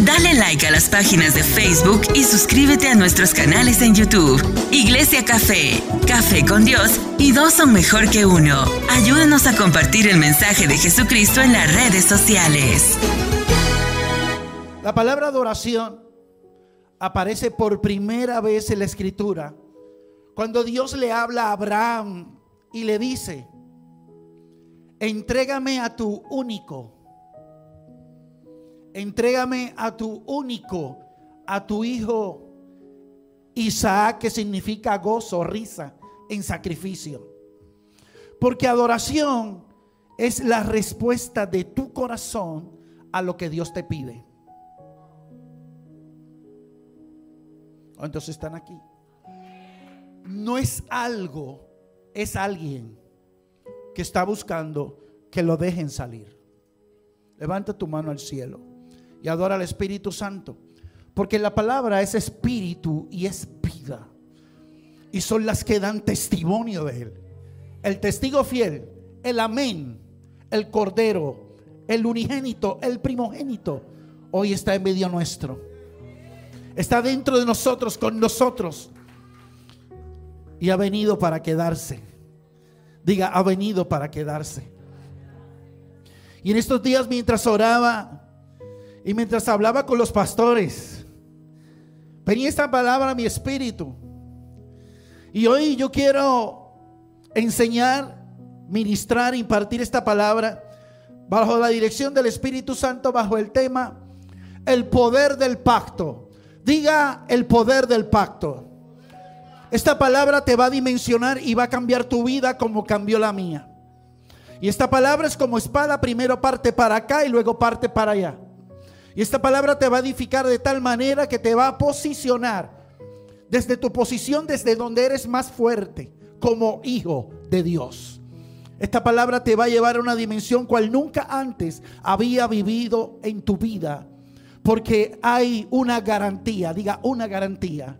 Dale like a las páginas de Facebook y suscríbete a nuestros canales en YouTube. Iglesia Café, Café con Dios y dos son mejor que uno. Ayúdanos a compartir el mensaje de Jesucristo en las redes sociales. La palabra adoración aparece por primera vez en la escritura cuando Dios le habla a Abraham y le dice, entrégame a tu único, entrégame a tu único, a tu hijo Isaac, que significa gozo, risa, en sacrificio. Porque adoración es la respuesta de tu corazón a lo que Dios te pide. Entonces están aquí. No es algo, es alguien que está buscando que lo dejen salir. Levanta tu mano al cielo y adora al Espíritu Santo. Porque la palabra es espíritu y es vida. Y son las que dan testimonio de Él. El testigo fiel, el amén, el cordero, el unigénito, el primogénito, hoy está en medio nuestro. Está dentro de nosotros, con nosotros. Y ha venido para quedarse. Diga, ha venido para quedarse. Y en estos días mientras oraba y mientras hablaba con los pastores, venía esta palabra a mi espíritu. Y hoy yo quiero enseñar, ministrar, impartir esta palabra bajo la dirección del Espíritu Santo, bajo el tema el poder del pacto. Diga el poder del pacto. Esta palabra te va a dimensionar y va a cambiar tu vida como cambió la mía. Y esta palabra es como espada, primero parte para acá y luego parte para allá. Y esta palabra te va a edificar de tal manera que te va a posicionar desde tu posición, desde donde eres más fuerte, como hijo de Dios. Esta palabra te va a llevar a una dimensión cual nunca antes había vivido en tu vida. Porque hay una garantía, diga una garantía.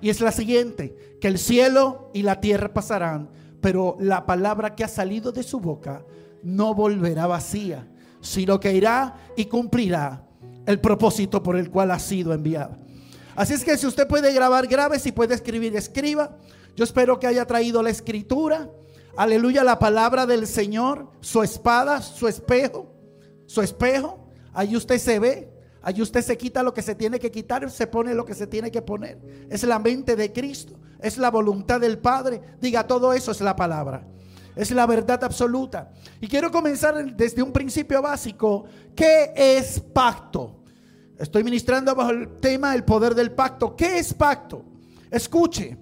Y es la siguiente, que el cielo y la tierra pasarán, pero la palabra que ha salido de su boca no volverá vacía, sino que irá y cumplirá el propósito por el cual ha sido enviada. Así es que si usted puede grabar, grabe, si puede escribir, escriba. Yo espero que haya traído la escritura. Aleluya, la palabra del Señor, su espada, su espejo, su espejo. Ahí usted se ve, ahí usted se quita lo que se tiene que quitar, se pone lo que se tiene que poner. Es la mente de Cristo, es la voluntad del Padre. Diga, todo eso es la palabra. Es la verdad absoluta. Y quiero comenzar desde un principio básico. ¿Qué es pacto? Estoy ministrando bajo el tema el poder del pacto. ¿Qué es pacto? Escuche,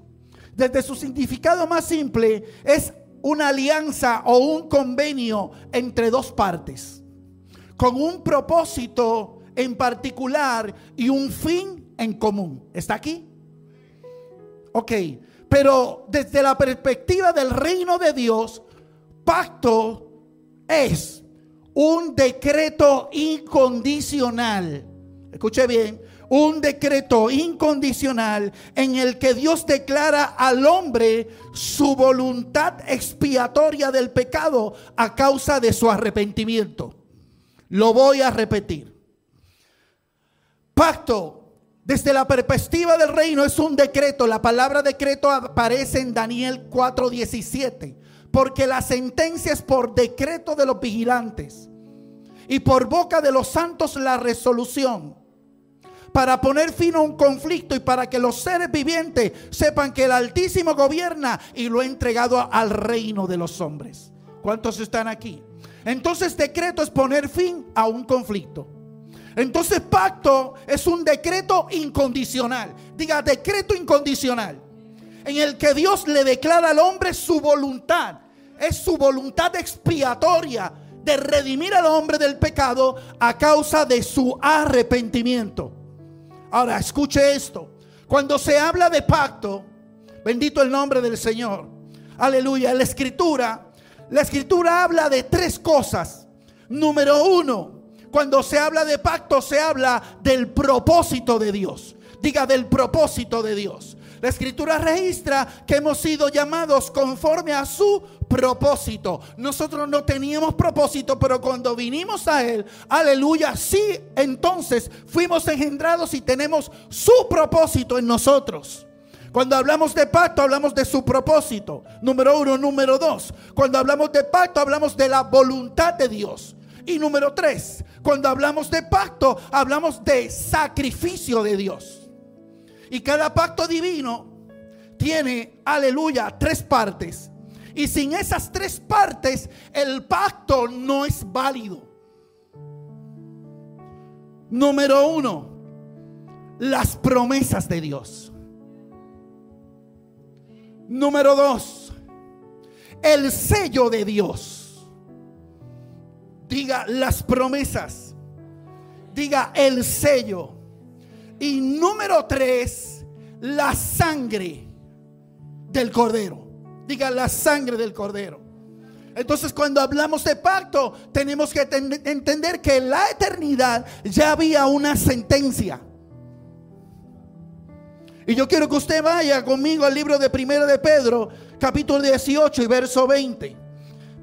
desde su significado más simple es una alianza o un convenio entre dos partes, con un propósito en particular y un fin en común. ¿Está aquí? Ok, pero desde la perspectiva del reino de Dios, pacto es un decreto incondicional. Escuche bien, un decreto incondicional en el que Dios declara al hombre su voluntad expiatoria del pecado a causa de su arrepentimiento. Lo voy a repetir. Pacto desde la perspectiva del reino es un decreto. La palabra decreto aparece en Daniel 4:17. Porque la sentencia es por decreto de los vigilantes. Y por boca de los santos la resolución. Para poner fin a un conflicto y para que los seres vivientes sepan que el Altísimo gobierna y lo ha entregado al reino de los hombres. ¿Cuántos están aquí? Entonces decreto es poner fin a un conflicto. Entonces pacto es un decreto incondicional. Diga, decreto incondicional. En el que Dios le declara al hombre su voluntad. Es su voluntad expiatoria de redimir al hombre del pecado a causa de su arrepentimiento. Ahora, escuche esto. Cuando se habla de pacto, bendito el nombre del Señor. Aleluya. La escritura, la escritura habla de tres cosas. Número uno, cuando se habla de pacto, se habla del propósito de Dios. Diga del propósito de Dios. La escritura registra que hemos sido llamados conforme a su propósito. Nosotros no teníamos propósito, pero cuando vinimos a Él, aleluya, sí, entonces fuimos engendrados y tenemos su propósito en nosotros. Cuando hablamos de pacto, hablamos de su propósito. Número uno, número dos. Cuando hablamos de pacto, hablamos de la voluntad de Dios. Y número tres, cuando hablamos de pacto, hablamos de sacrificio de Dios. Y cada pacto divino tiene, aleluya, tres partes. Y sin esas tres partes, el pacto no es válido. Número uno, las promesas de Dios. Número dos, el sello de Dios. Diga las promesas. Diga el sello. Y número tres, la sangre del cordero. Diga la sangre del cordero. Entonces cuando hablamos de pacto, tenemos que entender que en la eternidad ya había una sentencia. Y yo quiero que usted vaya conmigo al libro de Primero de Pedro, capítulo 18 y verso 20.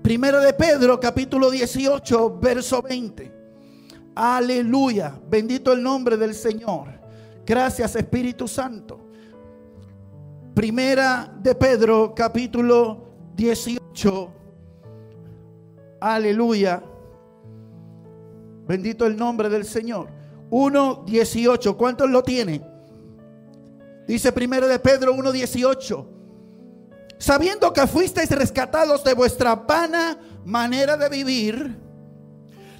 Primero de Pedro, capítulo 18, verso 20. Aleluya. Bendito el nombre del Señor. Gracias Espíritu Santo. Primera de Pedro, capítulo 18. Aleluya. Bendito el nombre del Señor. 1, 18. ¿Cuántos lo tienen? Dice primero de Pedro 1:18. Sabiendo que fuisteis rescatados de vuestra vana manera de vivir,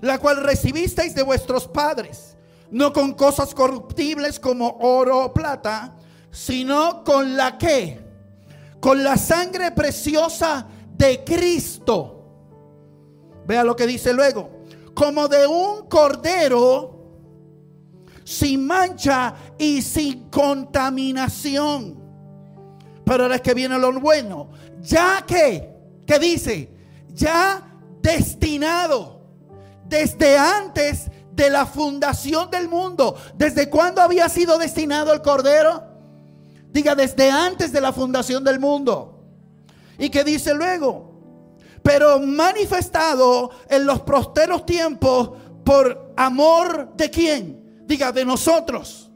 la cual recibisteis de vuestros padres, no con cosas corruptibles como oro o plata, sino con la que, con la sangre preciosa de Cristo. Vea lo que dice luego, como de un cordero sin mancha y sin contaminación. Pero ahora es que viene lo bueno. Ya que, ¿qué dice? Ya destinado desde antes la fundación del mundo. ¿Desde cuándo había sido destinado el Cordero? Diga, desde antes de la fundación del mundo. ¿Y qué dice luego? Pero manifestado en los prosteros tiempos por amor de quién? Diga, de nosotros.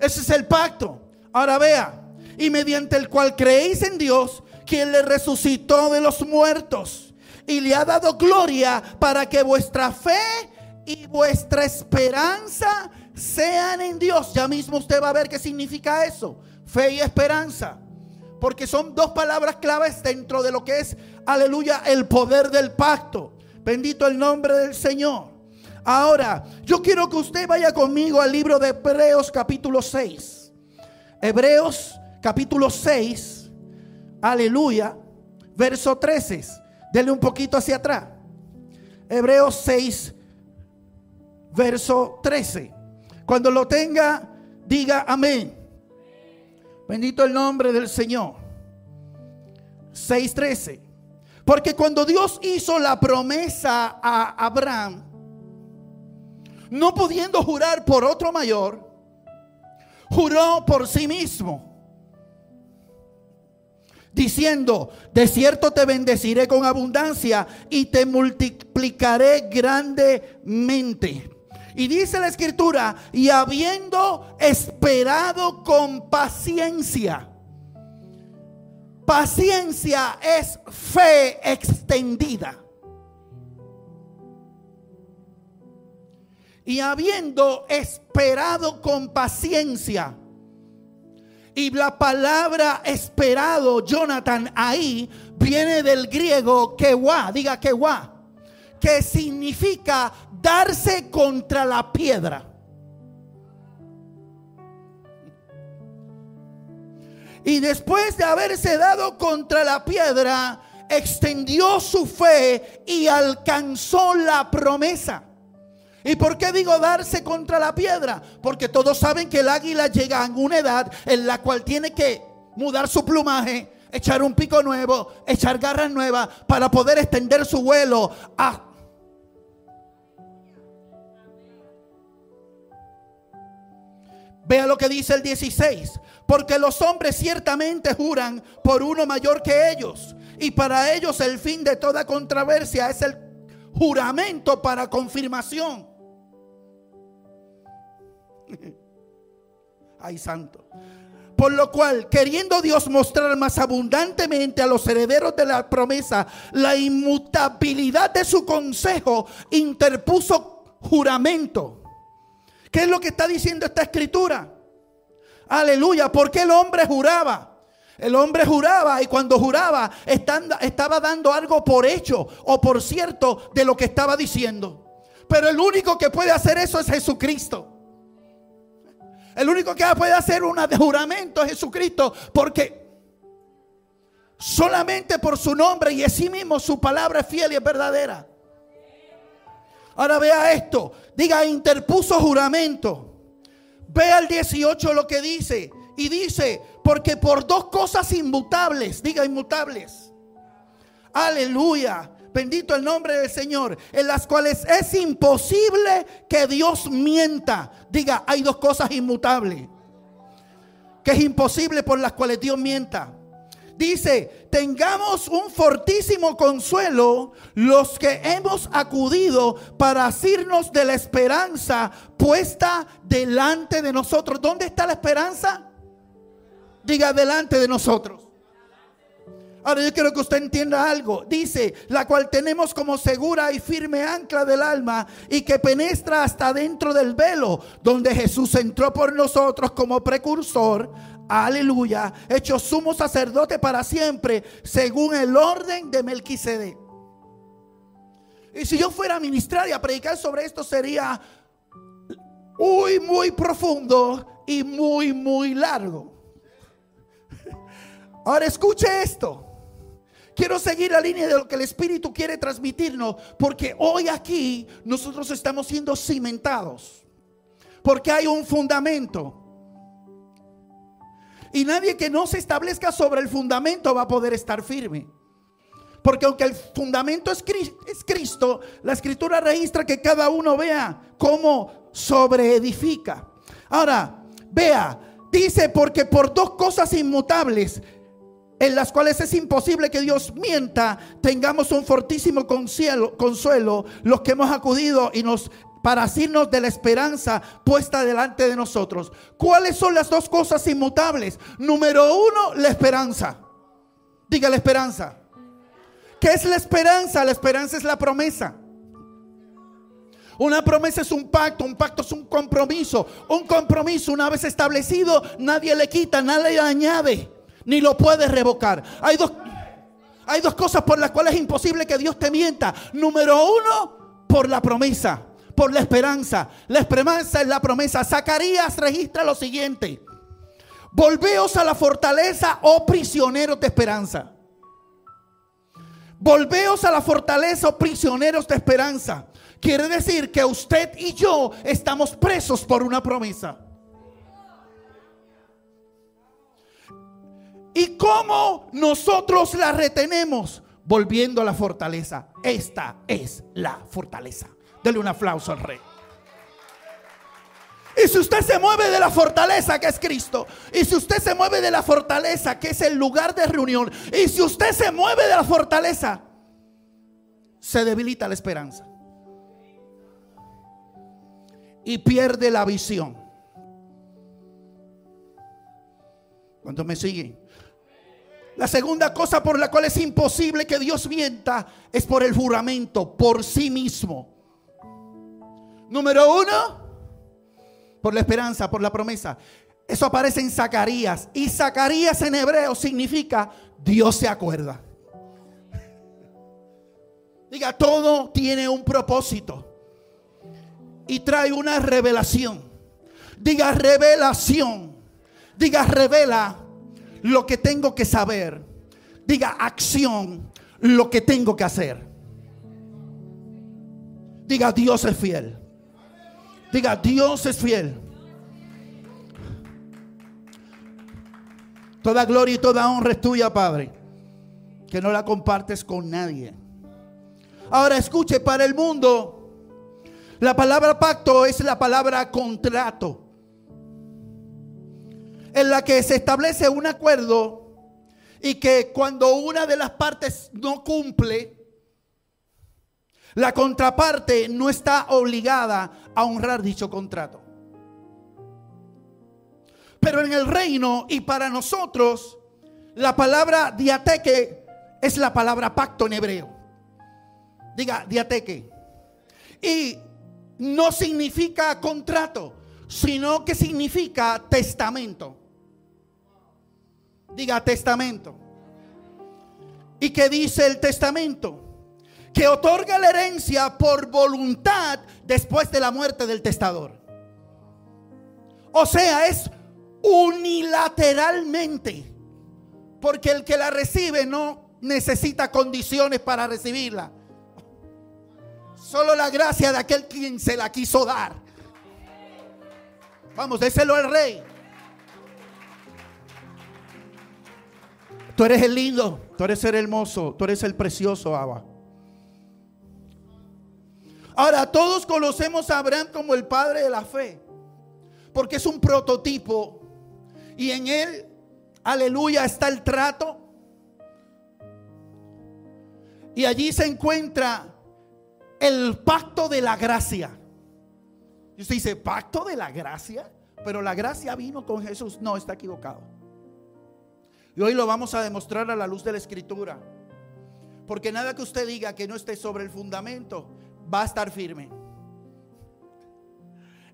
Ese es el pacto. Ahora vea, y mediante el cual creéis en Dios, quien le resucitó de los muertos y le ha dado gloria para que vuestra fe y vuestra esperanza sean en Dios. Ya mismo usted va a ver qué significa eso. Fe y esperanza. Porque son dos palabras claves dentro de lo que es, aleluya, el poder del pacto. Bendito el nombre del Señor. Ahora, yo quiero que usted vaya conmigo al libro de Hebreos capítulo 6. Hebreos capítulo 6, aleluya, verso 13. Dele un poquito hacia atrás. Hebreos 6, verso 13. Cuando lo tenga, diga amén. Bendito el nombre del Señor. 6:13. Porque cuando Dios hizo la promesa a Abraham, no pudiendo jurar por otro mayor, juró por sí mismo, diciendo, de cierto te bendeciré con abundancia y te multiplicaré grandemente. Y dice la escritura, y habiendo esperado con paciencia, paciencia es fe extendida. y habiendo esperado con paciencia. Y la palabra esperado, Jonathan, ahí viene del griego kewa, diga kewa, que significa darse contra la piedra. Y después de haberse dado contra la piedra, extendió su fe y alcanzó la promesa. ¿Y por qué digo darse contra la piedra? Porque todos saben que el águila llega a una edad en la cual tiene que mudar su plumaje, echar un pico nuevo, echar garras nuevas para poder extender su vuelo Vea lo que dice el 16. Porque los hombres ciertamente juran por uno mayor que ellos. Y para ellos el fin de toda controversia es el juramento para confirmación. Ay, santo. Por lo cual, queriendo Dios mostrar más abundantemente a los herederos de la promesa la inmutabilidad de su consejo, interpuso juramento. ¿Qué es lo que está diciendo esta escritura? Aleluya, porque el hombre juraba. El hombre juraba y cuando juraba estaba dando algo por hecho o por cierto de lo que estaba diciendo. Pero el único que puede hacer eso es Jesucristo. El único que puede hacer un juramento es Jesucristo porque solamente por su nombre y sí mismo su palabra es fiel y es verdadera. Ahora vea esto, diga interpuso juramento. Vea el 18 lo que dice. Y dice, porque por dos cosas inmutables, diga inmutables. Aleluya. Bendito el nombre del Señor. En las cuales es imposible que Dios mienta. Diga, hay dos cosas inmutables. Que es imposible por las cuales Dios mienta. Dice, tengamos un fortísimo consuelo los que hemos acudido para asirnos de la esperanza puesta delante de nosotros. ¿Dónde está la esperanza? Diga, delante de nosotros. Ahora yo quiero que usted entienda algo. Dice, la cual tenemos como segura y firme ancla del alma y que penetra hasta dentro del velo, donde Jesús entró por nosotros como precursor aleluya, hecho sumo sacerdote para siempre, según el orden de Melquisedec. Y si yo fuera a ministrar y a predicar sobre esto, sería muy, muy profundo y muy, muy largo. Ahora escuche esto. Quiero seguir la línea de lo que el Espíritu quiere transmitirnos, porque hoy aquí nosotros estamos siendo cimentados, porque hay un fundamento. Y nadie que no se establezca sobre el fundamento va a poder estar firme. Porque aunque el fundamento es, Cristo, la escritura registra que cada uno vea cómo sobreedifica. Ahora, vea, dice, porque por dos cosas inmutables, en las cuales es imposible que Dios mienta, tengamos un fortísimo consuelo, consuelo los que hemos acudido y nos para asirnos de la esperanza puesta delante de nosotros. ¿Cuáles son las dos cosas inmutables? Número uno, la esperanza. Diga la esperanza. ¿Qué es la esperanza? La esperanza es la promesa. Una promesa es un pacto, un pacto es un compromiso. Un compromiso una vez establecido, nadie le quita, nadie le añade, ni lo puede revocar. Hay dos, hay dos cosas por las cuales es imposible que Dios te mienta. Número uno, por la promesa por la esperanza. La esperanza es la promesa. Zacarías registra lo siguiente. Volveos a la fortaleza, oh prisioneros de esperanza. Volveos a la fortaleza, oh prisioneros de esperanza. Quiere decir que usted y yo estamos presos por una promesa. ¿Y cómo nosotros la retenemos? Volviendo a la fortaleza. Esta es la fortaleza. Dele un aplauso al rey. Y si usted se mueve de la fortaleza que es Cristo, y si usted se mueve de la fortaleza que es el lugar de reunión, y si usted se mueve de la fortaleza, se debilita la esperanza. Y pierde la visión. ¿Cuántos me siguen? La segunda cosa por la cual es imposible que Dios mienta es por el juramento, por sí mismo. Número uno, por la esperanza, por la promesa. Eso aparece en Zacarías. Y Zacarías en hebreo significa Dios se acuerda. Diga, todo tiene un propósito. Y trae una revelación. Diga revelación. Diga revela lo que tengo que saber. Diga acción, lo que tengo que hacer. Diga, Dios es fiel. Diga, Dios es fiel. Toda gloria y toda honra es tuya, Padre. Que no la compartes con nadie. Ahora escuche, para el mundo, la palabra pacto es la palabra contrato. en la que se establece un acuerdo y que cuando una de las partes no cumple, la contraparte no está obligada a honrar dicho contrato. Pero en el reino y para nosotros, la palabra diateque es la palabra pacto en hebreo. Diga, diateque. Y no significa contrato, sino que significa testamento. Diga testamento. ¿Y qué dice el testamento? Que otorga la herencia por voluntad después de la muerte del testador. O sea, es unilateralmente. Porque el que la recibe no necesita condiciones para recibirla. Solo la gracia de aquel quien se la quiso dar. Vamos, déselo al rey. Tú eres el lindo, tú eres el hermoso, tú eres el precioso, Abba. Ahora, todos conocemos a Abraham como el padre de la fe, porque es un prototipo y en él, aleluya, está el trato. Y allí se encuentra el pacto de la gracia. Y usted dice, pacto de la gracia, pero la gracia vino con Jesús. No, está equivocado. Y hoy lo vamos a demostrar a la luz de la escritura. Porque nada que usted diga que no esté sobre el fundamento va a estar firme.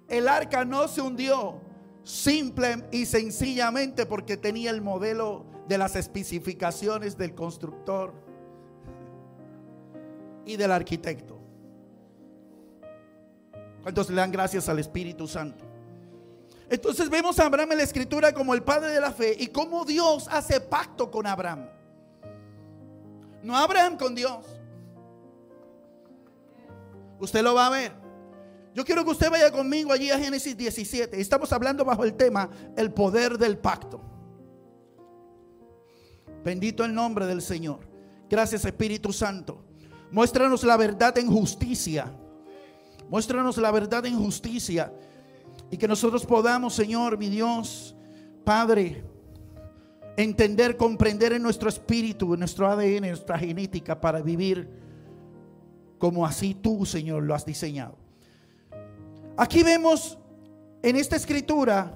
El arca no se hundió simple y sencillamente porque tenía el modelo de las especificaciones del constructor y del arquitecto. ¿Cuántos le dan gracias al Espíritu Santo? Entonces vemos a Abraham en la escritura como el padre de la fe y cómo Dios hace pacto con Abraham. No Abraham con Dios. Usted lo va a ver. Yo quiero que usted vaya conmigo allí a Génesis 17. Estamos hablando bajo el tema el poder del pacto. Bendito el nombre del Señor. Gracias Espíritu Santo. Muéstranos la verdad en justicia. Muéstranos la verdad en justicia. Y que nosotros podamos, Señor, mi Dios, Padre, entender, comprender en nuestro espíritu, en nuestro ADN, en nuestra genética, para vivir como así tú, Señor, lo has diseñado. Aquí vemos en esta escritura,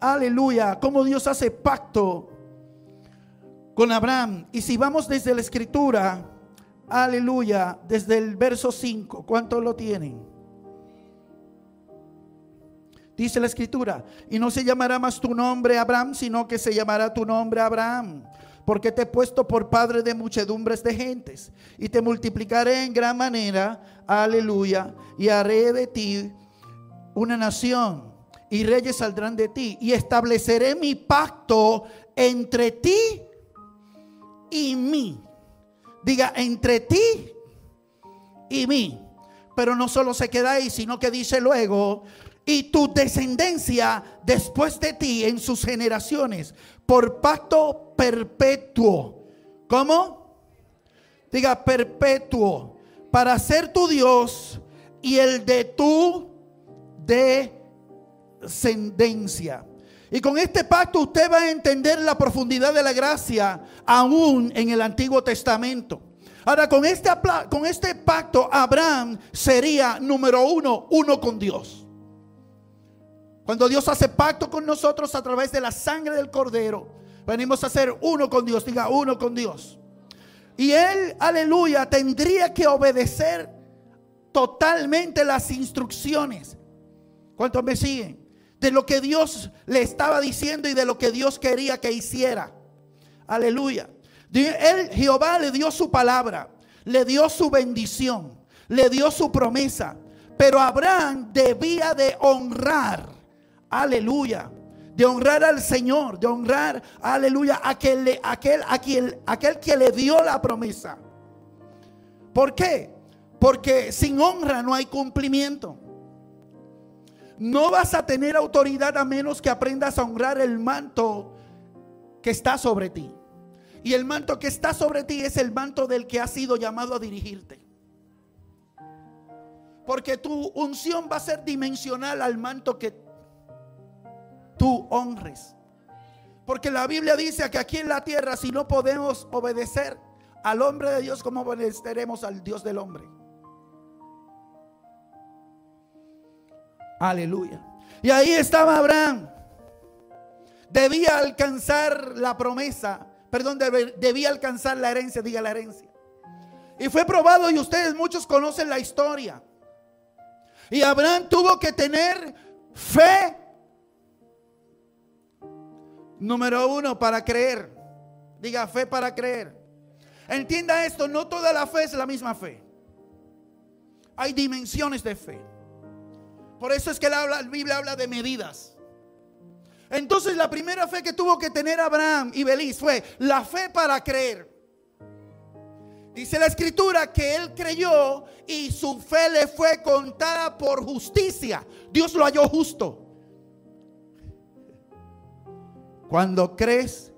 aleluya, cómo Dios hace pacto con Abraham. Y si vamos desde la escritura, aleluya, desde el verso 5, ¿cuántos lo tienen? Dice la escritura, y no se llamará más tu nombre Abraham, sino que se llamará tu nombre Abraham, porque te he puesto por padre de muchedumbres de gentes, y te multiplicaré en gran manera, aleluya, y haré de ti una nación, y reyes saldrán de ti, y estableceré mi pacto entre ti y mí. Diga, entre ti y mí. Pero no solo se queda ahí, sino que dice luego, y tu descendencia después de ti en sus generaciones por pacto perpetuo. ¿Cómo? Diga perpetuo. Para ser tu Dios y el de tu descendencia. Y con este pacto usted va a entender la profundidad de la gracia aún en el Antiguo Testamento. Ahora, con este, con este pacto, Abraham sería número uno, uno con Dios. Cuando Dios hace pacto con nosotros a través de la sangre del cordero, venimos a ser uno con Dios, diga uno con Dios. Y él, aleluya, tendría que obedecer totalmente las instrucciones. ¿Cuántos me siguen? De lo que Dios le estaba diciendo y de lo que Dios quería que hiciera. Aleluya. Jehová le dio su palabra, le dio su bendición, le dio su promesa. Pero Abraham debía de honrar Aleluya. De honrar al Señor, de honrar, aleluya, a aquel, aquel, aquel, aquel que le dio la promesa. ¿Por qué? Porque sin honra no hay cumplimiento. No vas a tener autoridad a menos que aprendas a honrar el manto que está sobre ti. Y el manto que está sobre ti es el manto del que has sido llamado a dirigirte. Porque tu unción va a ser dimensional al manto que tú honres. Porque la Biblia dice que aquí en la tierra, si no podemos obedecer al hombre de Dios, ¿cómo obedeceremos al Dios del hombre? Aleluya. Y ahí estaba Abraham. Debía alcanzar la promesa, perdón, debía alcanzar la herencia, diga la herencia. Y fue probado y ustedes muchos conocen la historia. Y Abraham tuvo que tener fe. Número uno, para creer. Diga fe para creer. Entienda esto, no toda la fe es la misma fe. Hay dimensiones de fe. Por eso es que la, Biblia habla de medidas. Entonces la primera fe que tuvo que tener Abraham y Belis fue la fe para creer. Dice la escritura que él creyó y su fe le fue contada por justicia. Dios lo halló justo. Cuando crees,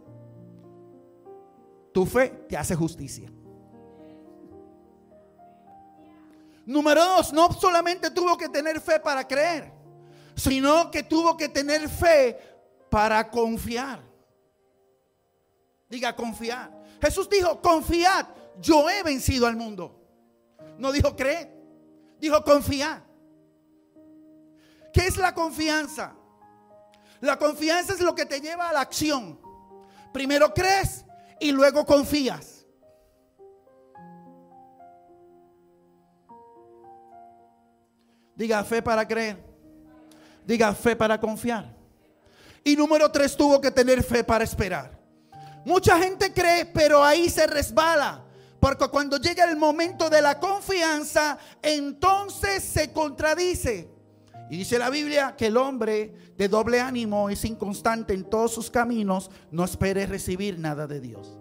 tu fe te hace justicia. Número dos, no solamente tuvo que tener fe para creer, sino que tuvo que tener fe para confiar. Diga confiar. Jesús dijo, confiad, yo he vencido al mundo. No dijo creer, dijo confiar. ¿Qué es la confianza? La confianza es lo que te lleva a la acción. Primero crees y luego confías. Diga fe para creer. Diga fe para confiar. Y número tres, tuvo que tener fe para esperar. Mucha gente cree, pero ahí se resbala. Porque cuando llega el momento de la confianza, entonces se contradice. Y dice la Biblia que el hombre de doble ánimo es inconstante en todos sus caminos, no espere recibir nada de Dios.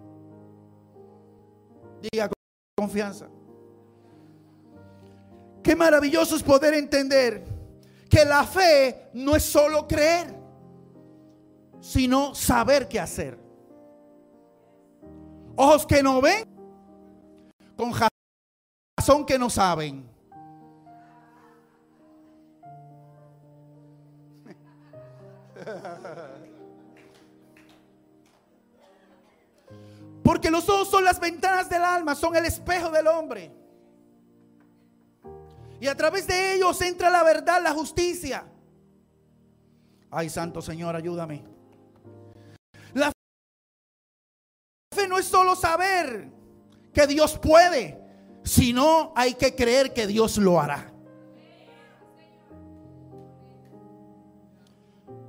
Diga confianza. Qué maravilloso es poder entender que la fe no es solo creer, sino saber qué hacer. Ojos que no ven, con razón que no saben. Porque los ojos son las ventanas del alma, son el espejo del hombre. Y a través de ellos entra la verdad, la justicia. Ay, Santo Señor, ayúdame. La fe no es solo saber que Dios puede, sino hay que creer que Dios lo hará.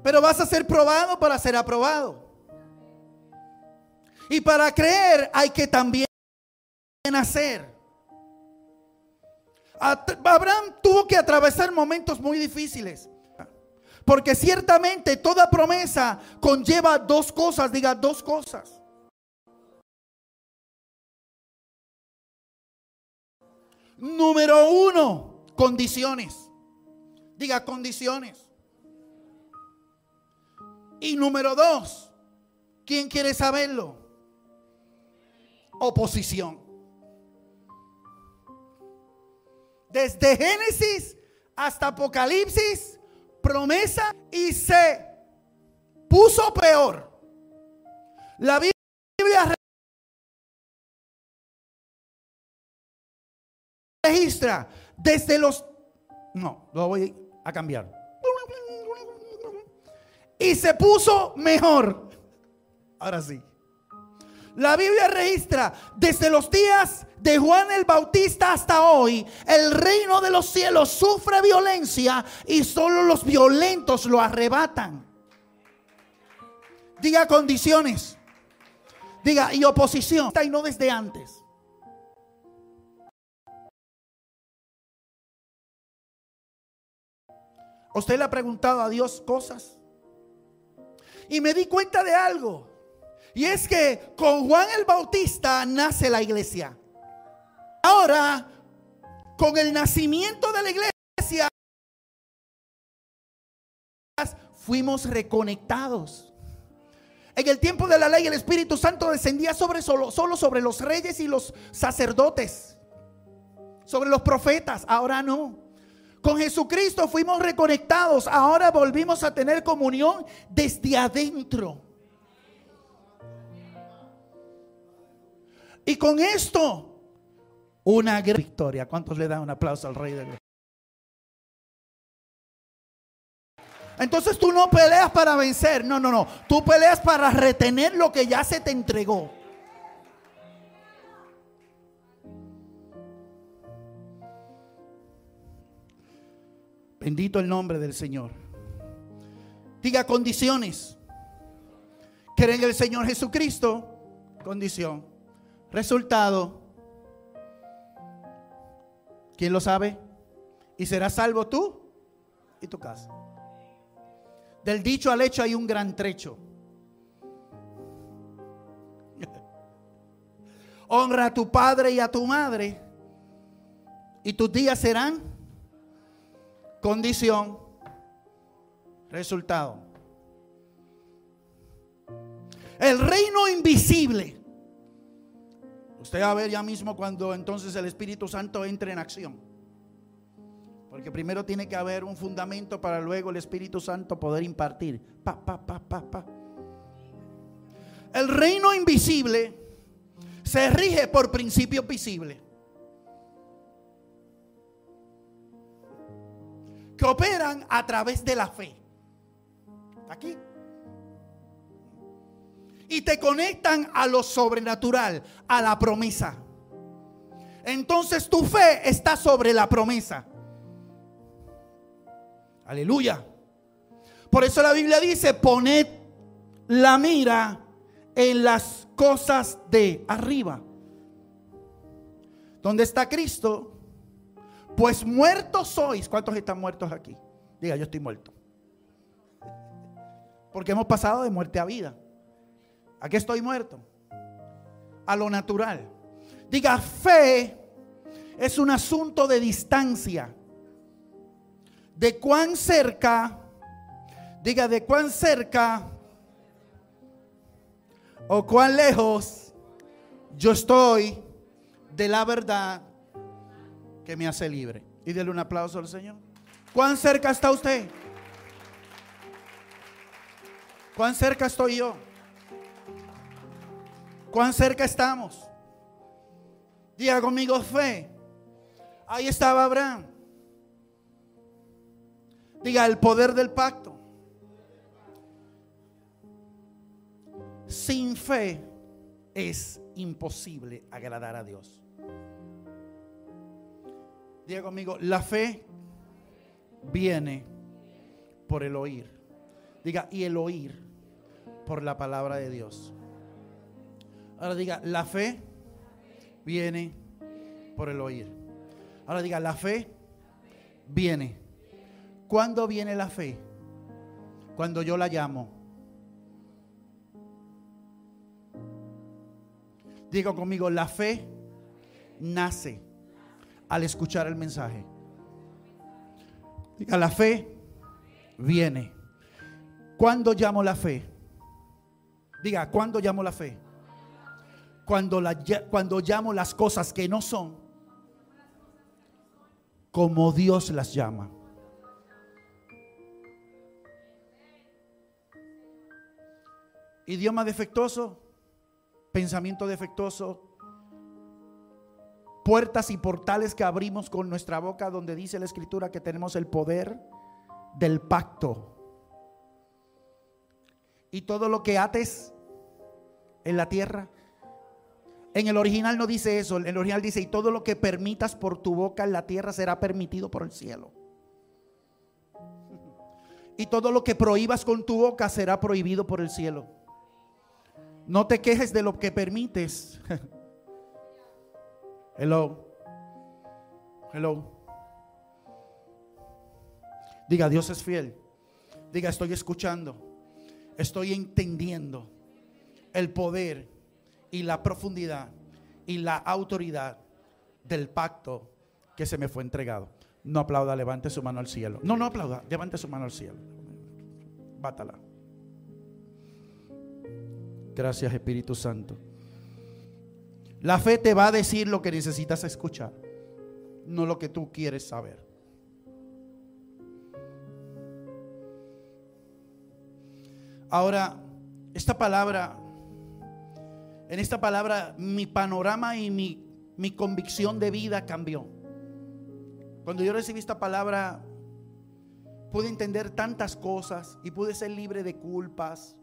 Pero vas a ser probado para ser aprobado. Y para creer hay que también hacer. Abraham tuvo que atravesar momentos muy difíciles. Porque ciertamente toda promesa conlleva dos cosas, diga dos cosas. Número uno, condiciones. Diga condiciones. Y número dos, ¿quién quiere saberlo? Oposición. desde Génesis hasta Apocalipsis, promesa y se puso peor. La Biblia registra desde los... No, lo voy a cambiar. Y se puso mejor. Ahora sí. La Biblia registra desde los días de Juan el Bautista hasta hoy, el reino de los cielos sufre violencia y solo los violentos lo arrebatan. Diga condiciones. Diga y oposición. Y no desde antes. ¿Usted le ha preguntado a Dios cosas? Y me di cuenta de algo. Y es que con Juan el Bautista nace la iglesia. Ahora, con el nacimiento de la iglesia, fuimos reconectados. En el tiempo de la ley, el Espíritu Santo descendía sobre solo, solo sobre los reyes y los sacerdotes, sobre los profetas. Ahora no. Con Jesucristo fuimos reconectados. Ahora volvimos a tener comunión desde adentro. Y con esto, una gran victoria. ¿Cuántos le dan un aplauso al Rey de Dios? Entonces tú no peleas para vencer, no, no, no. Tú peleas para retener lo que ya se te entregó. Bendito el nombre del Señor. Diga condiciones. Creen en el Señor Jesucristo. Condición. Resultado. ¿Quién lo sabe? Y serás salvo tú y tu casa. Del dicho al hecho hay un gran trecho. Honra a tu padre y a tu madre. Y tus días serán condición, resultado. El reino invisible. Usted va a ver ya mismo cuando entonces el Espíritu Santo entre en acción. Porque primero tiene que haber un fundamento para luego el Espíritu Santo poder impartir. Pa, pa, pa, pa, pa. El reino invisible se rige por principios visibles. Que operan a través de la fe. Aquí. Y te conectan a lo sobrenatural, a la promesa. Entonces tu fe está sobre la promesa. Aleluya. Por eso la Biblia dice, poned la mira en las cosas de arriba. ¿Dónde está Cristo? Pues muertos sois. ¿Cuántos están muertos aquí? Diga, yo estoy muerto. Porque hemos pasado de muerte a vida. Aquí estoy muerto. A lo natural. Diga, fe es un asunto de distancia de cuán cerca, diga de cuán cerca o cuán lejos yo estoy de la verdad que me hace libre. Y denle un aplauso al Señor. ¿Cuán cerca está usted? ¿Cuán cerca estoy yo? ¿Cuán cerca estamos? Diga conmigo fe. Ahí estaba Abraham. Diga, el poder del pacto. Sin fe es imposible agradar a Dios. Diga conmigo, la fe viene por el oír. Diga, y el oír por la palabra de Dios. Ahora diga, la fe viene por el oír. Ahora diga, la fe viene ¿Cuándo viene la fe? Cuando yo la llamo. Digo conmigo, la fe nace al escuchar el mensaje. Diga, la fe viene. ¿Cuándo llamo la fe? Diga, ¿cuándo llamo la fe? Cuando, cuando llamo las cosas que no son como Dios las llama. Idioma defectuoso, pensamiento defectuoso, puertas y portales que abrimos con nuestra boca donde dice la escritura que tenemos el poder del pacto. Y todo lo que ates en la tierra. En el original no dice eso, en el original dice, y todo lo que permitas por tu boca en la tierra será permitido por el cielo. Y todo lo que prohíbas con tu boca será prohibido por el cielo. No te quejes de lo que permites. Hello. Hello. Diga, Dios es fiel. Diga, estoy escuchando. Estoy entendiendo el poder y la profundidad y la autoridad del pacto que se me fue entregado. No aplauda, levante su mano al cielo. No, no aplauda, levante su mano al cielo. Bátala. Gracias Espíritu Santo. La fe te va a decir lo que necesitas escuchar, no lo que tú quieres saber. Ahora, esta palabra, en esta palabra mi panorama y mi, mi convicción de vida cambió. Cuando yo recibí esta palabra, pude entender tantas cosas y pude ser libre de culpas,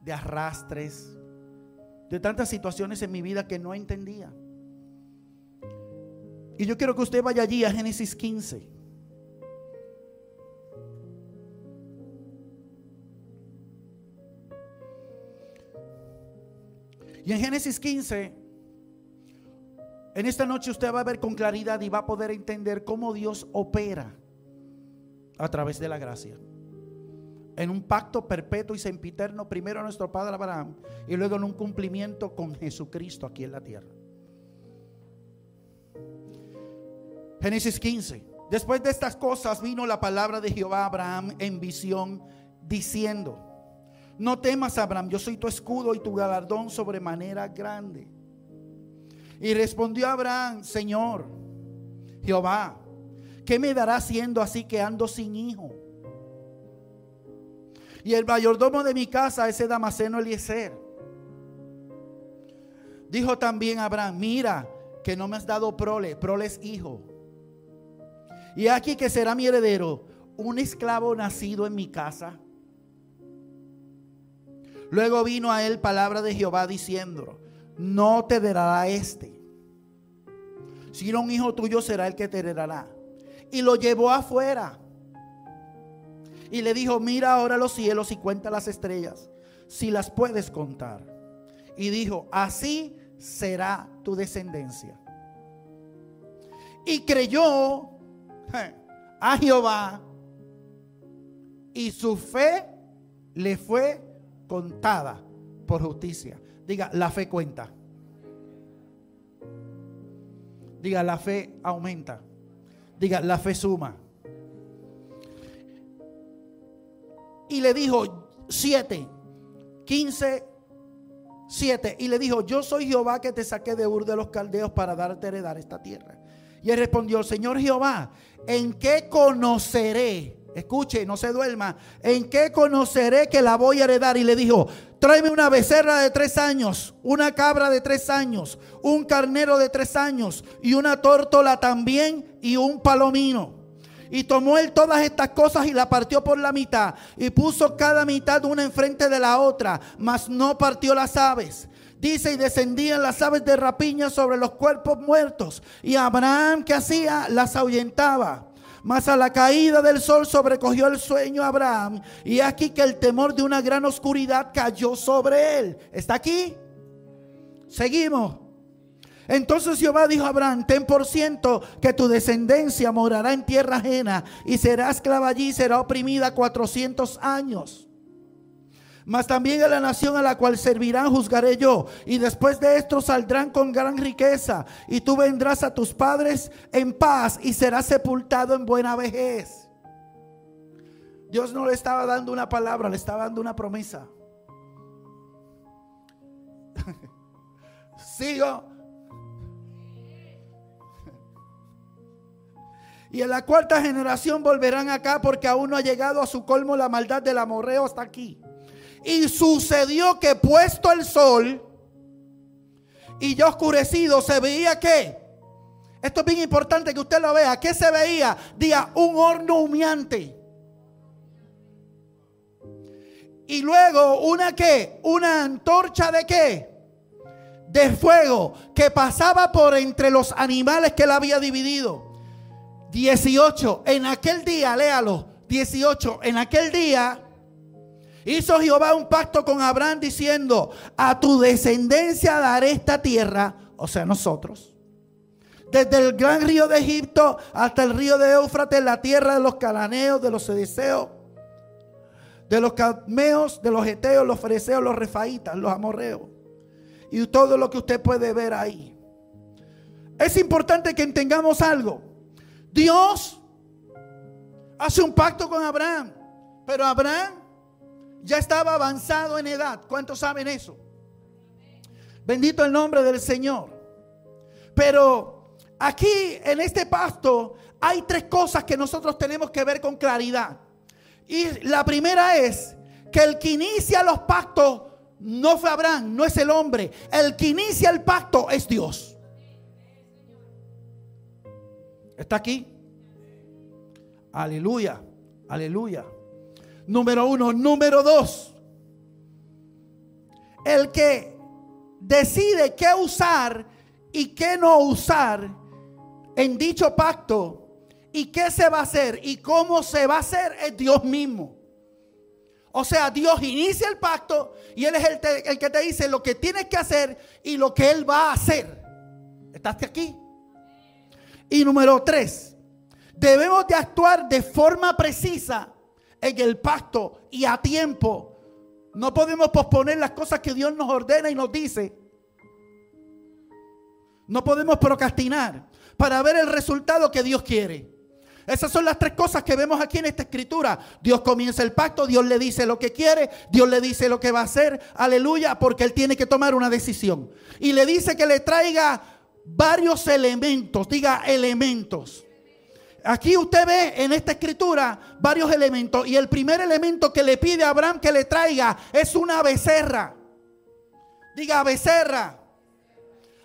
de arrastres, de tantas situaciones en mi vida que no entendía. Y yo quiero que usted vaya allí a Génesis 15. Y en Génesis 15, en esta noche usted va a ver con claridad y va a poder entender cómo Dios opera a través de la gracia. En un pacto perpetuo y sempiterno, primero a nuestro padre Abraham y luego en un cumplimiento con Jesucristo aquí en la tierra. Génesis 15. Después de estas cosas vino la palabra de Jehová a Abraham en visión diciendo, no temas Abraham, yo soy tu escudo y tu galardón sobremanera grande. Y respondió Abraham, Señor, Jehová, ¿qué me dará siendo así que ando sin hijo? Y el mayordomo de mi casa, ese Damaseno Eliezer, dijo también Abraham, mira que no me has dado prole, prole es hijo. Y aquí que será mi heredero, un esclavo nacido en mi casa. Luego vino a él palabra de Jehová diciendo, no te dará este, sino un hijo tuyo será el que te heredará. Y lo llevó afuera. Y le dijo, mira ahora los cielos y cuenta las estrellas, si las puedes contar. Y dijo, así será tu descendencia. Y creyó a Jehová y su fe le fue contada por justicia. Diga, la fe cuenta. Diga, la fe aumenta. Diga, la fe suma. Y le dijo, siete, quince, siete. Y le dijo, yo soy Jehová que te saqué de Ur de los Caldeos para darte heredar esta tierra. Y él respondió, Señor Jehová, ¿en qué conoceré? Escuche, no se duerma. ¿En qué conoceré que la voy a heredar? Y le dijo, tráeme una becerra de tres años, una cabra de tres años, un carnero de tres años y una tórtola también y un palomino. Y tomó él todas estas cosas y la partió por la mitad y puso cada mitad una enfrente de la otra, mas no partió las aves. Dice, y descendían las aves de rapiña sobre los cuerpos muertos. Y Abraham, que hacía? Las ahuyentaba. Mas a la caída del sol sobrecogió el sueño Abraham. Y aquí que el temor de una gran oscuridad cayó sobre él. ¿Está aquí? Seguimos. Entonces Jehová dijo a Abraham, ten por ciento que tu descendencia morará en tierra ajena y será esclava allí y será oprimida cuatrocientos años. Mas también a la nación a la cual servirán juzgaré yo. Y después de esto saldrán con gran riqueza. Y tú vendrás a tus padres en paz y serás sepultado en buena vejez. Dios no le estaba dando una palabra, le estaba dando una promesa. Sigo. Y en la cuarta generación volverán acá porque aún no ha llegado a su colmo la maldad del amorreo hasta aquí. Y sucedió que puesto el sol y ya oscurecido, se veía que, esto es bien importante que usted lo vea, ¿qué se veía? Día un horno humeante. Y luego una qué? Una antorcha de qué? De fuego que pasaba por entre los animales que él había dividido. 18. En aquel día, léalo. 18. En aquel día Hizo Jehová un pacto con Abraham diciendo, a tu descendencia daré esta tierra, o sea, nosotros. Desde el gran río de Egipto hasta el río de Éufrates, la tierra de los cananeos, de los sedeseos, de los calmeos, de los eteos, los fereceos, los refaitas, los amorreos. Y todo lo que usted puede ver ahí. Es importante que entendamos algo. Dios hace un pacto con Abraham, pero Abraham ya estaba avanzado en edad. ¿Cuántos saben eso? Bendito el nombre del Señor. Pero aquí en este pasto hay tres cosas que nosotros tenemos que ver con claridad. Y la primera es que el que inicia los pactos no fue Abraham, no es el hombre. El que inicia el pacto es Dios. ¿Está aquí? Aleluya, aleluya. Número uno. Número dos. El que decide qué usar y qué no usar en dicho pacto y qué se va a hacer y cómo se va a hacer es Dios mismo. O sea, Dios inicia el pacto y Él es el, que te dice lo que tienes que hacer y lo que Él va a hacer. ¿Estás aquí? Y número tres, debemos de actuar de forma precisa en el pacto y a tiempo. No podemos posponer las cosas que Dios nos ordena y nos dice. No podemos procrastinar para ver el resultado que Dios quiere. Esas son las tres cosas que vemos aquí en esta escritura. Dios comienza el pacto, Dios le dice lo que quiere, Dios le dice lo que va a hacer, aleluya, porque Él tiene que tomar una decisión. Y le dice que le traiga varios elementos, diga elementos. Aquí usted ve en esta escritura varios elementos y el primer elemento que le pide a Abraham que le traiga es una becerra. Diga becerra.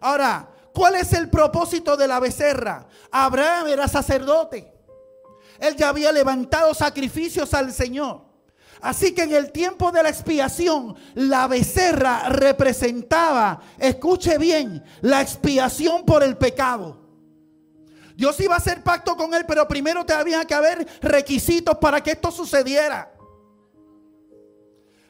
Ahora, ¿cuál es el propósito de la becerra? Abraham era sacerdote. Él ya había levantado sacrificios al Señor. Así que en el tiempo de la expiación, la becerra representaba, escuche bien, la expiación por el pecado. Dios iba a hacer pacto con él, pero primero te había que haber requisitos para que esto sucediera.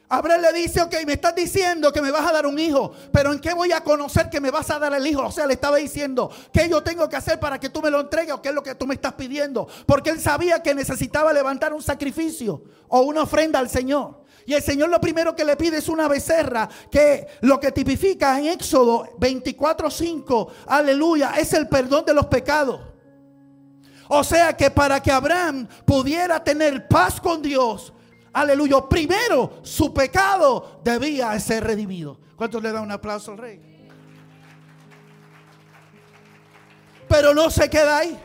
Abraham le dice, ok, me estás diciendo que me vas a dar un hijo, pero ¿en qué voy a conocer que me vas a dar el hijo? O sea, le estaba diciendo, ¿qué yo tengo que hacer para que tú me lo entregues o qué es lo que tú me estás pidiendo? Porque él sabía que necesitaba levantar un sacrificio o una ofrenda al Señor. Y el Señor lo primero que le pide es una becerra, que lo que tipifica en Éxodo 24:5, aleluya, es el perdón de los pecados. O sea que para que Abraham pudiera tener paz con Dios, aleluya, primero su pecado debía ser redimido. ¿Cuántos le dan un aplauso al rey? Pero no se queda ahí.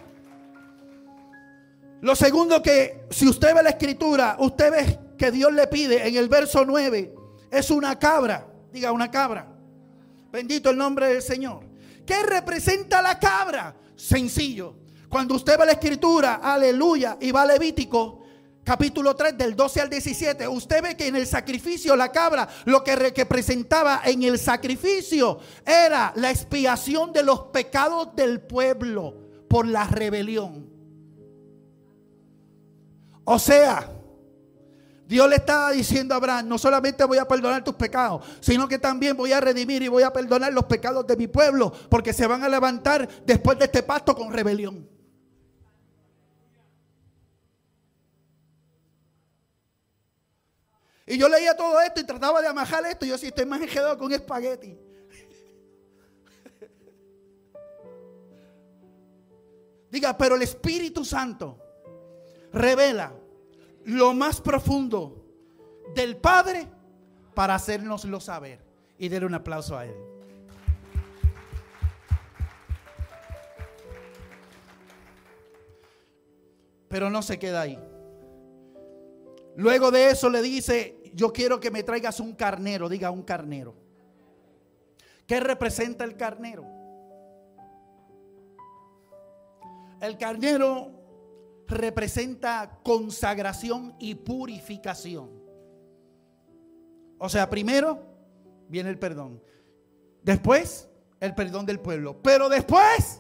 Lo segundo que, si usted ve la escritura, usted ve que Dios le pide en el verso 9, es una cabra. Diga una cabra. Bendito el nombre del Señor. ¿Qué representa la cabra? Sencillo. Cuando usted ve la escritura, aleluya, y va a Levítico, capítulo 3 del 12 al 17, usted ve que en el sacrificio la cabra lo que representaba en el sacrificio era la expiación de los pecados del pueblo por la rebelión. O sea, Dios le estaba diciendo a Abraham, no solamente voy a perdonar tus pecados, sino que también voy a redimir y voy a perdonar los pecados de mi pueblo, porque se van a levantar después de este pacto con rebelión. Y yo leía todo esto y trataba de amajar esto. Y yo sí estoy más enredado con espagueti. Diga, pero el Espíritu Santo revela lo más profundo del Padre para hacernoslo saber. Y darle un aplauso a Él. Pero no se queda ahí. Luego de eso le dice, yo quiero que me traigas un carnero, diga un carnero. ¿Qué representa el carnero? El carnero representa consagración y purificación. O sea, primero viene el perdón. Después, el perdón del pueblo. Pero después,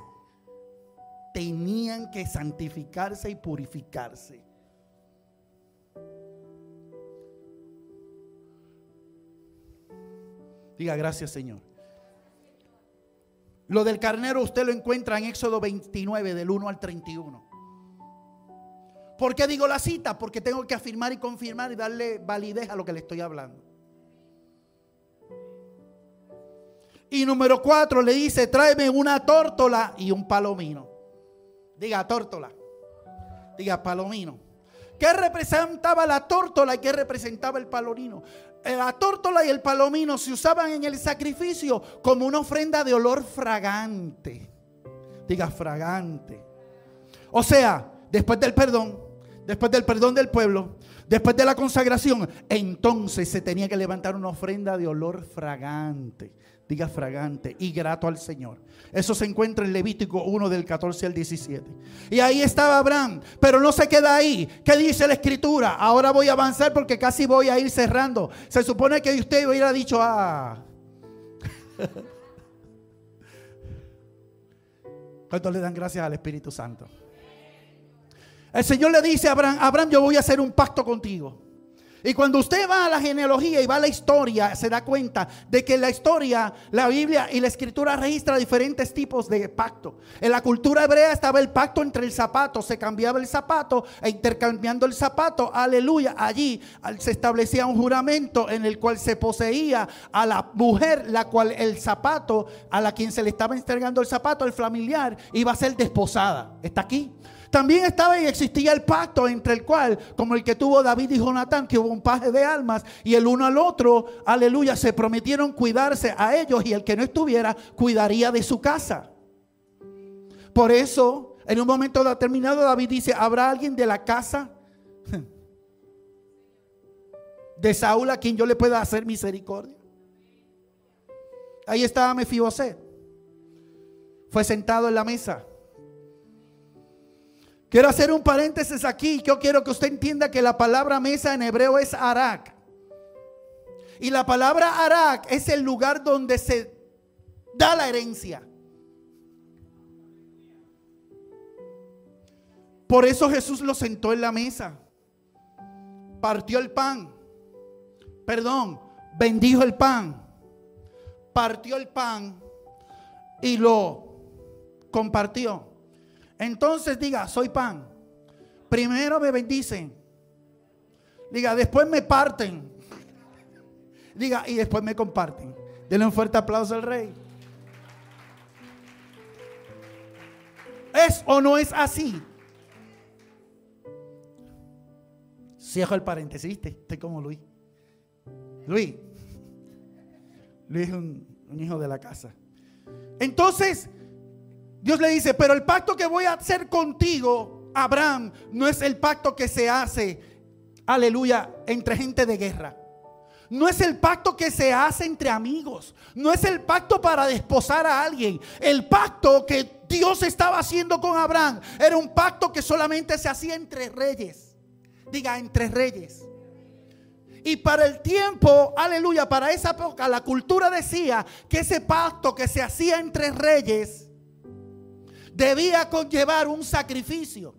tenían que santificarse y purificarse. Diga gracias Señor. Lo del carnero usted lo encuentra en Éxodo 29 del 1 al 31. ¿Por qué digo la cita? Porque tengo que afirmar y confirmar y darle validez a lo que le estoy hablando. Y número 4 le dice, tráeme una tórtola y un palomino. Diga tórtola. Diga palomino. ¿Qué representaba la tórtola y qué representaba el palomino? La tórtola y el palomino se usaban en el sacrificio como una ofrenda de olor fragante. Diga fragante. O sea, después del perdón, después del perdón del pueblo, después de la consagración, entonces se tenía que levantar una ofrenda de olor fragante diga fragante y grato al Señor. Eso se encuentra en Levítico 1 del 14 al 17. Y ahí estaba Abraham, pero no se queda ahí. ¿Qué dice la escritura? Ahora voy a avanzar porque casi voy a ir cerrando. Se supone que usted hubiera dicho, ah. ¿Cuántos le dan gracias al Espíritu Santo? El Señor le dice a Abraham, Abraham, yo voy a hacer un pacto contigo. Y cuando usted va a la genealogía y va a la historia, se da cuenta de que la historia, la Biblia y la escritura registra diferentes tipos de pacto. En la cultura hebrea estaba el pacto entre el zapato, se cambiaba el zapato e intercambiando el zapato, aleluya, allí se establecía un juramento en el cual se poseía a la mujer, la cual el zapato, a la quien se le estaba entregando el zapato, el familiar, iba a ser desposada. ¿Está aquí? También estaba y existía el pacto entre el cual, como el que tuvo David y Jonatán, que hubo un paje de almas y el uno al otro, aleluya, se prometieron cuidarse a ellos y el que no estuviera cuidaría de su casa. Por eso, en un momento determinado, David dice, ¿habrá alguien de la casa de Saúl a quien yo le pueda hacer misericordia? Ahí estaba Mefiboset. Fue sentado en la mesa. Quiero hacer un paréntesis aquí. Yo quiero que usted entienda que la palabra mesa en hebreo es arak. Y la palabra arak es el lugar donde se da la herencia. Por eso Jesús lo sentó en la mesa. Partió el pan. Perdón, bendijo el pan. Partió el pan y lo compartió. Entonces diga, soy pan. Primero me bendicen. Diga, después me parten. Diga, y después me comparten. Denle un fuerte aplauso al rey. ¿Es o no es así? Cierro el paréntesis, estoy como Luis. Luis. Luis es un hijo de la casa. Entonces, Dios le dice, pero el pacto que voy a hacer contigo, Abraham, no es el pacto que se hace, aleluya, entre gente de guerra. No es el pacto que se hace entre amigos. No es el pacto para desposar a alguien. El pacto que Dios estaba haciendo con Abraham era un pacto que solamente se hacía entre reyes. Diga, entre reyes. Y para el tiempo, aleluya, para esa época, la cultura decía que ese pacto que se hacía entre reyes debía conllevar un sacrificio.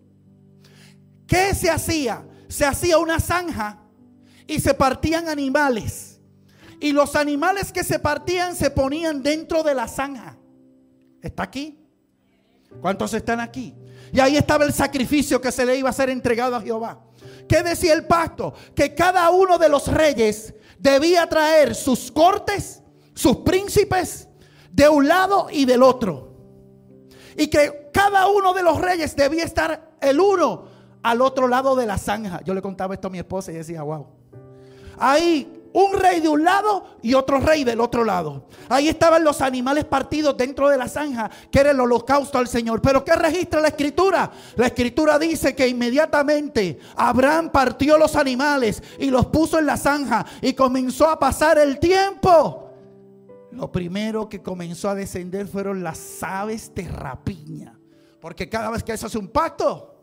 ¿Qué se hacía? Se hacía una zanja y se partían animales. Y los animales que se partían se ponían dentro de la zanja. ¿Está aquí? ¿Cuántos están aquí? Y ahí estaba el sacrificio que se le iba a ser entregado a Jehová. ¿Qué decía el pacto? Que cada uno de los reyes debía traer sus cortes, sus príncipes, de un lado y del otro. Y que cada uno de los reyes debía estar el uno al otro lado de la zanja. Yo le contaba esto a mi esposa y decía, wow. Ahí un rey de un lado y otro rey del otro lado. Ahí estaban los animales partidos dentro de la zanja, que era el holocausto al Señor. Pero ¿qué registra la escritura? La escritura dice que inmediatamente Abraham partió los animales y los puso en la zanja y comenzó a pasar el tiempo lo primero que comenzó a descender fueron las aves de rapiña. Porque cada vez que eso hace un pacto,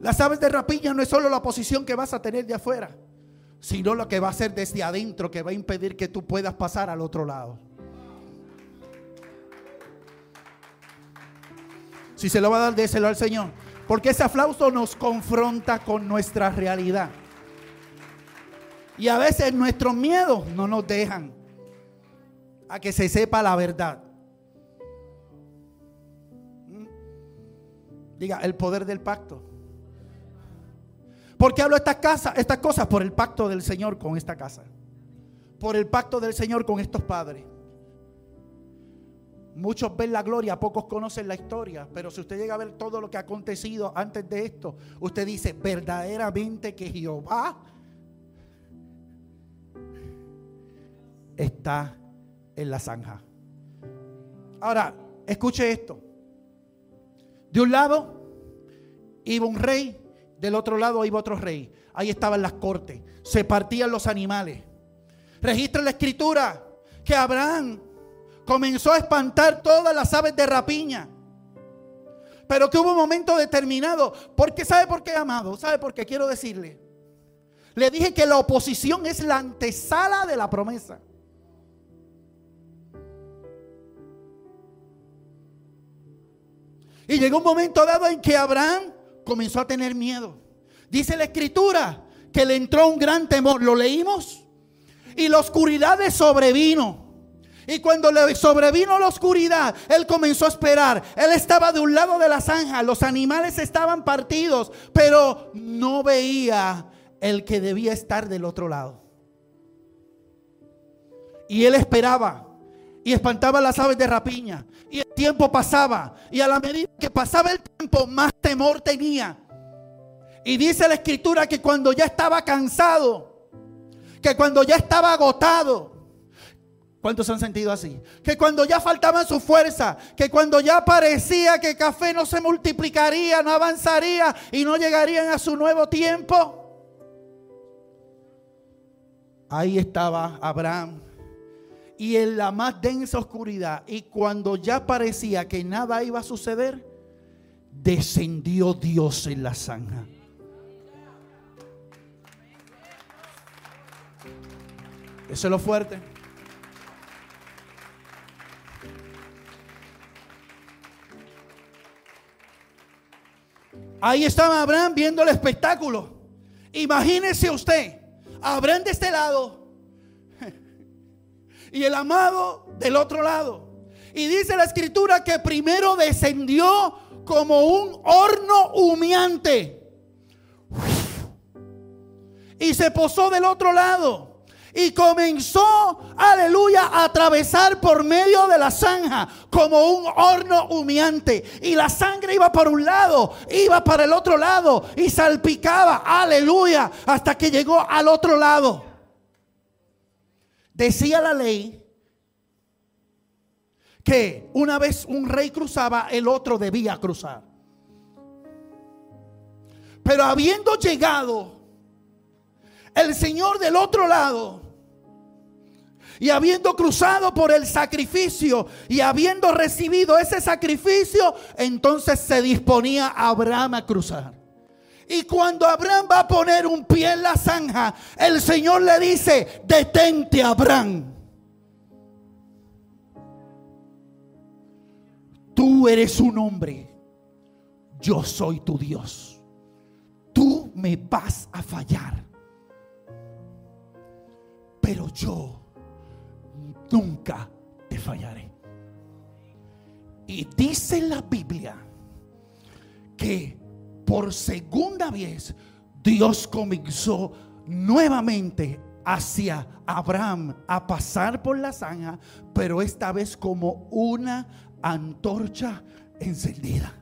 las aves de rapiña no es solo la posición que vas a tener de afuera, sino lo que va a ser desde adentro, que va a impedir que tú puedas pasar al otro lado. Si se lo va a dar, déselo al Señor. Porque ese aplauso nos confronta con nuestra realidad. Y a veces nuestros miedos no nos dejan a que se sepa la verdad. ¿Mm? Diga, el poder del pacto. ¿Por qué hablo estas, casas, estas cosas? Por el pacto del Señor con esta casa. Por el pacto del Señor con estos padres. Muchos ven la gloria, pocos conocen la historia, pero si usted llega a ver todo lo que ha acontecido antes de esto, usted dice verdaderamente que Jehová está en la zanja. Ahora, escuche esto. De un lado iba un rey, del otro lado iba otro rey. Ahí estaban las cortes, se partían los animales. Registra la escritura que Abraham comenzó a espantar todas las aves de rapiña. Pero que hubo un momento determinado. Porque ¿sabe por qué, amado? ¿Sabe por qué? Quiero decirle. Le dije que la oposición es la antesala de la promesa. Y llegó un momento dado en que Abraham comenzó a tener miedo. Dice la escritura que le entró un gran temor. ¿Lo leímos? Y la oscuridad le sobrevino. Y cuando le sobrevino la oscuridad, él comenzó a esperar. Él estaba de un lado de la zanja, los animales estaban partidos, pero no veía el que debía estar del otro lado. Y él esperaba y espantaba las aves de rapiña. Tiempo pasaba. Y a la medida que pasaba el tiempo, más temor tenía. Y dice la escritura que cuando ya estaba cansado, que cuando ya estaba agotado, ¿Cuántos han sentido así? Que cuando ya faltaba su fuerza, que cuando ya parecía que café no se multiplicaría, no avanzaría y no llegarían a su nuevo tiempo. Ahí estaba Abraham. Y en la más densa oscuridad, y cuando ya parecía que nada iba a suceder, descendió Dios en la zanja. Eso es lo fuerte. Ahí estaba Abraham viendo el espectáculo. Imagínese usted, Abraham de este lado y el amado del otro lado. Y dice la escritura que primero descendió como un horno humeante y se posó del otro lado. Y comenzó, aleluya, a atravesar por medio de la zanja como un horno humeante. Y la sangre iba por un lado, iba para el otro lado y salpicaba, aleluya, hasta que llegó al otro lado. Decía la ley que una vez un rey cruzaba, el otro debía cruzar. Pero habiendo llegado el Señor del otro lado, y habiendo cruzado por el sacrificio y habiendo recibido ese sacrificio, entonces se disponía Abraham a cruzar. Y cuando Abraham va a poner un pie en la zanja, el Señor le dice, detente Abraham. Tú eres un hombre, yo soy tu Dios. Tú me vas a fallar. Pero yo nunca te fallaré. Y dice la Biblia que por segunda vez Dios comenzó nuevamente hacia Abraham a pasar por la zanja, pero esta vez como una antorcha encendida.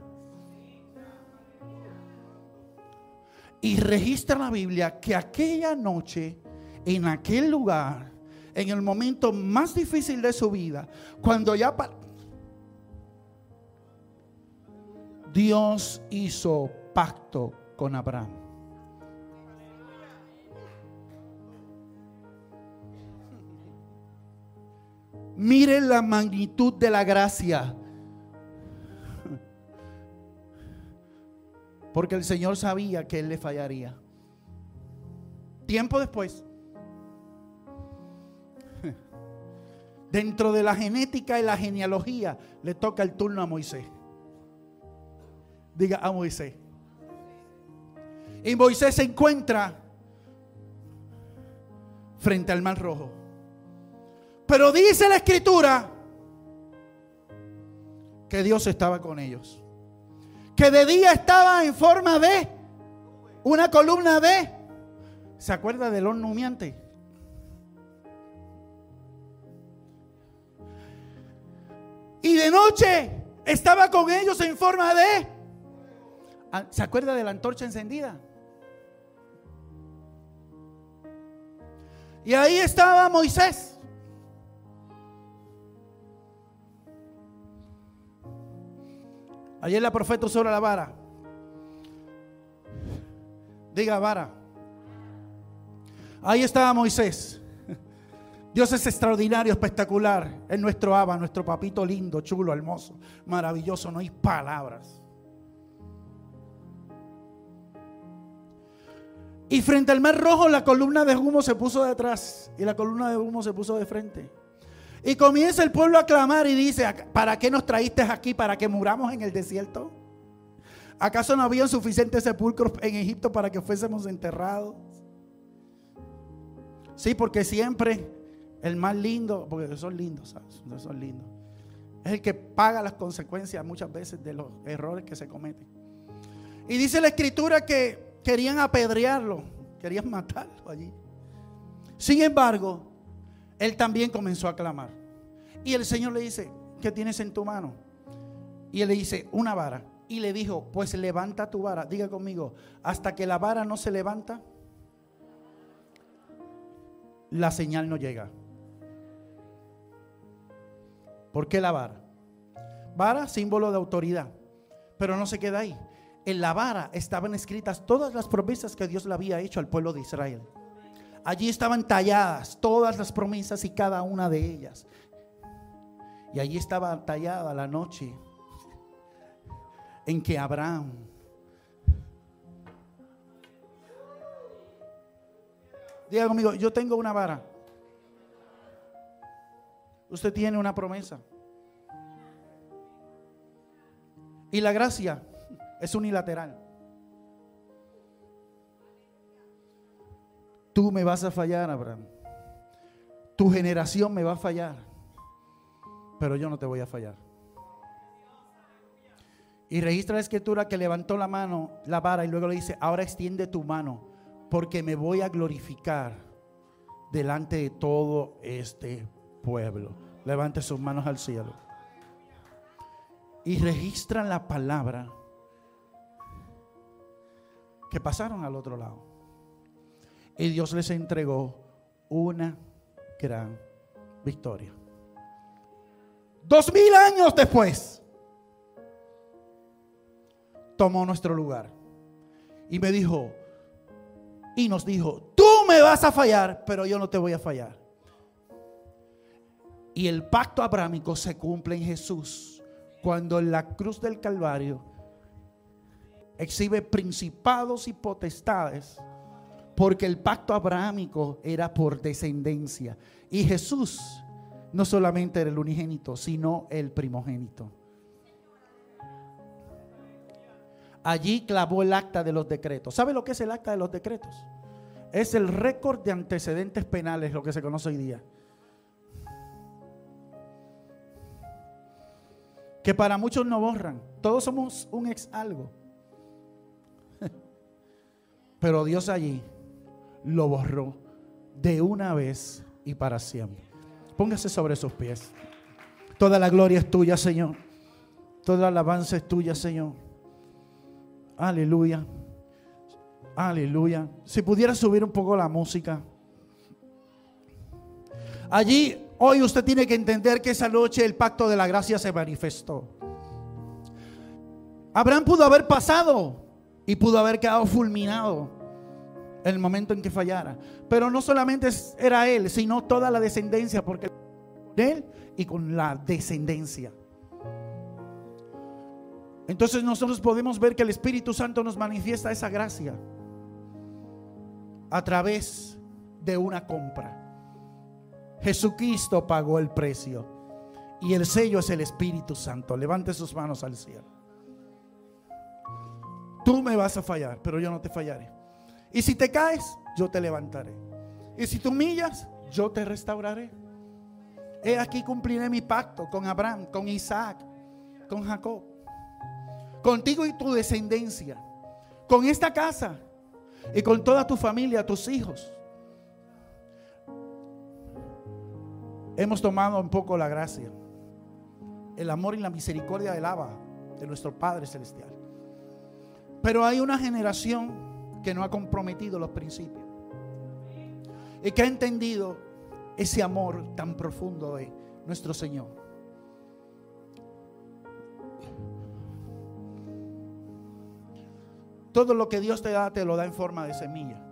Y registra la Biblia que aquella noche, en aquel lugar, en el momento más difícil de su vida, cuando ya Dios hizo pacto con Abraham. Mire la magnitud de la gracia. Porque el Señor sabía que Él le fallaría. Tiempo después, Dentro de la genética y la genealogía le toca el turno a Moisés. Diga a Moisés. Y Moisés se encuentra frente al mar rojo. Pero dice la escritura que Dios estaba con ellos. Que de día estaba en forma de una columna de... ¿Se acuerda del horno humeante? Y de noche estaba con ellos en forma de... ¿Se acuerda de la antorcha encendida? Y ahí estaba Moisés. Ayer la profeta usó la vara. Diga vara. Ahí estaba Moisés. Dios es extraordinario, espectacular. Es nuestro Abba, nuestro papito lindo, chulo, hermoso, maravilloso. No hay palabras. Y frente al mar rojo la columna de humo se puso detrás y la columna de humo se puso de frente. Y comienza el pueblo a clamar y dice, ¿para qué nos traíste aquí? ¿Para que muramos en el desierto? ¿Acaso no había suficientes sepulcros en Egipto para que fuésemos enterrados? Sí, porque siempre el más lindo, porque son lindos, ¿sabes? Son lindos. Es el que paga las consecuencias muchas veces de los errores que se cometen. Y dice la escritura que Querían apedrearlo, querían matarlo allí. Sin embargo, él también comenzó a clamar. Y el Señor le dice, ¿qué tienes en tu mano? Y él le dice, una vara. Y le dijo, pues levanta tu vara. Diga conmigo, hasta que la vara no se levanta, la señal no llega. ¿Por qué la vara? Vara, símbolo de autoridad. Pero no se queda ahí en la vara estaban escritas todas las promesas que Dios le había hecho al pueblo de Israel. Allí estaban talladas todas las promesas y cada una de ellas. Y allí estaba tallada la noche en que Abraham Diga conmigo, yo tengo una vara. Usted tiene una promesa. Y la gracia es unilateral. Tú me vas a fallar, Abraham. Tu generación me va a fallar. Pero yo no te voy a fallar. Y registra la escritura que levantó la mano, la vara, y luego le dice, ahora extiende tu mano, porque me voy a glorificar delante de todo este pueblo. Levante sus manos al cielo. Y registra la palabra que pasaron al otro lado. Y Dios les entregó una gran victoria. Dos mil años después, tomó nuestro lugar y me dijo, y nos dijo, tú me vas a fallar, pero yo no te voy a fallar. Y el pacto abrámico se cumple en Jesús, cuando en la cruz del Calvario exhibe principados y potestades, porque el pacto abrahámico era por descendencia. Y Jesús no solamente era el unigénito, sino el primogénito. Allí clavó el acta de los decretos. ¿Sabe lo que es el acta de los decretos? Es el récord de antecedentes penales, lo que se conoce hoy día. Que para muchos no borran. Todos somos un ex algo. Pero Dios allí lo borró de una vez y para siempre. Póngase sobre sus pies. Toda la gloria es tuya, Señor. Toda la alabanza es tuya, Señor. Aleluya. Aleluya. Si pudiera subir un poco la música. Allí, hoy usted tiene que entender que esa noche el pacto de la gracia se manifestó. Abraham pudo haber pasado y pudo haber quedado fulminado el momento en que fallara. Pero no solamente era él, sino toda la descendencia, porque él y con la descendencia. Entonces nosotros podemos ver que el Espíritu Santo nos manifiesta esa gracia a través de una compra. Jesucristo pagó el precio y el sello es el Espíritu Santo. Levante sus manos al cielo. Tú me vas a fallar, pero yo no te fallaré. Y si te caes, yo te levantaré. Y si te humillas, yo te restauraré. He aquí cumpliré mi pacto con Abraham, con Isaac, con Jacob. Contigo y tu descendencia. Con esta casa y con toda tu familia, tus hijos. Hemos tomado un poco la gracia, el amor y la misericordia del Abba, de nuestro Padre Celestial. Pero hay una generación que no ha comprometido los principios y que ha entendido ese amor tan profundo de nuestro Señor. Todo lo que Dios te da, te lo da en forma de semilla.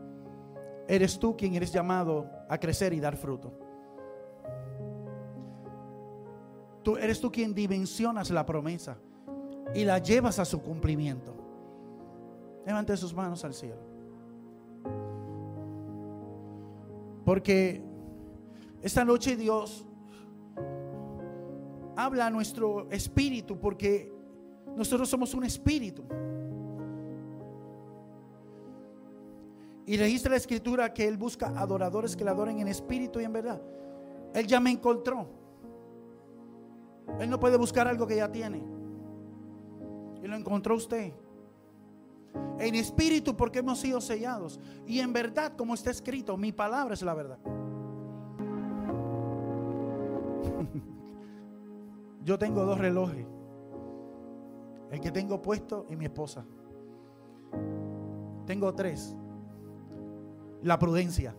Eres tú quien eres llamado a crecer y dar fruto. Tú eres tú quien dimensionas la promesa y la llevas a su cumplimiento. Levante sus manos al cielo. Porque esta noche Dios habla a nuestro espíritu porque nosotros somos un espíritu. Y registra la escritura que Él busca adoradores que le adoren en espíritu y en verdad. Él ya me encontró. Él no puede buscar algo que ya tiene. Y lo encontró usted. En espíritu porque hemos sido sellados. Y en verdad, como está escrito, mi palabra es la verdad. Yo tengo dos relojes. El que tengo puesto y mi esposa. Tengo tres. La prudencia.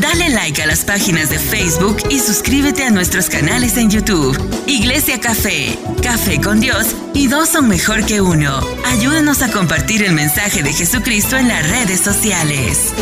Dale like a las páginas de Facebook y suscríbete a nuestros canales en YouTube. Iglesia Café, Café con Dios y dos son mejor que uno. Ayúdanos a compartir el mensaje de Jesucristo en las redes sociales.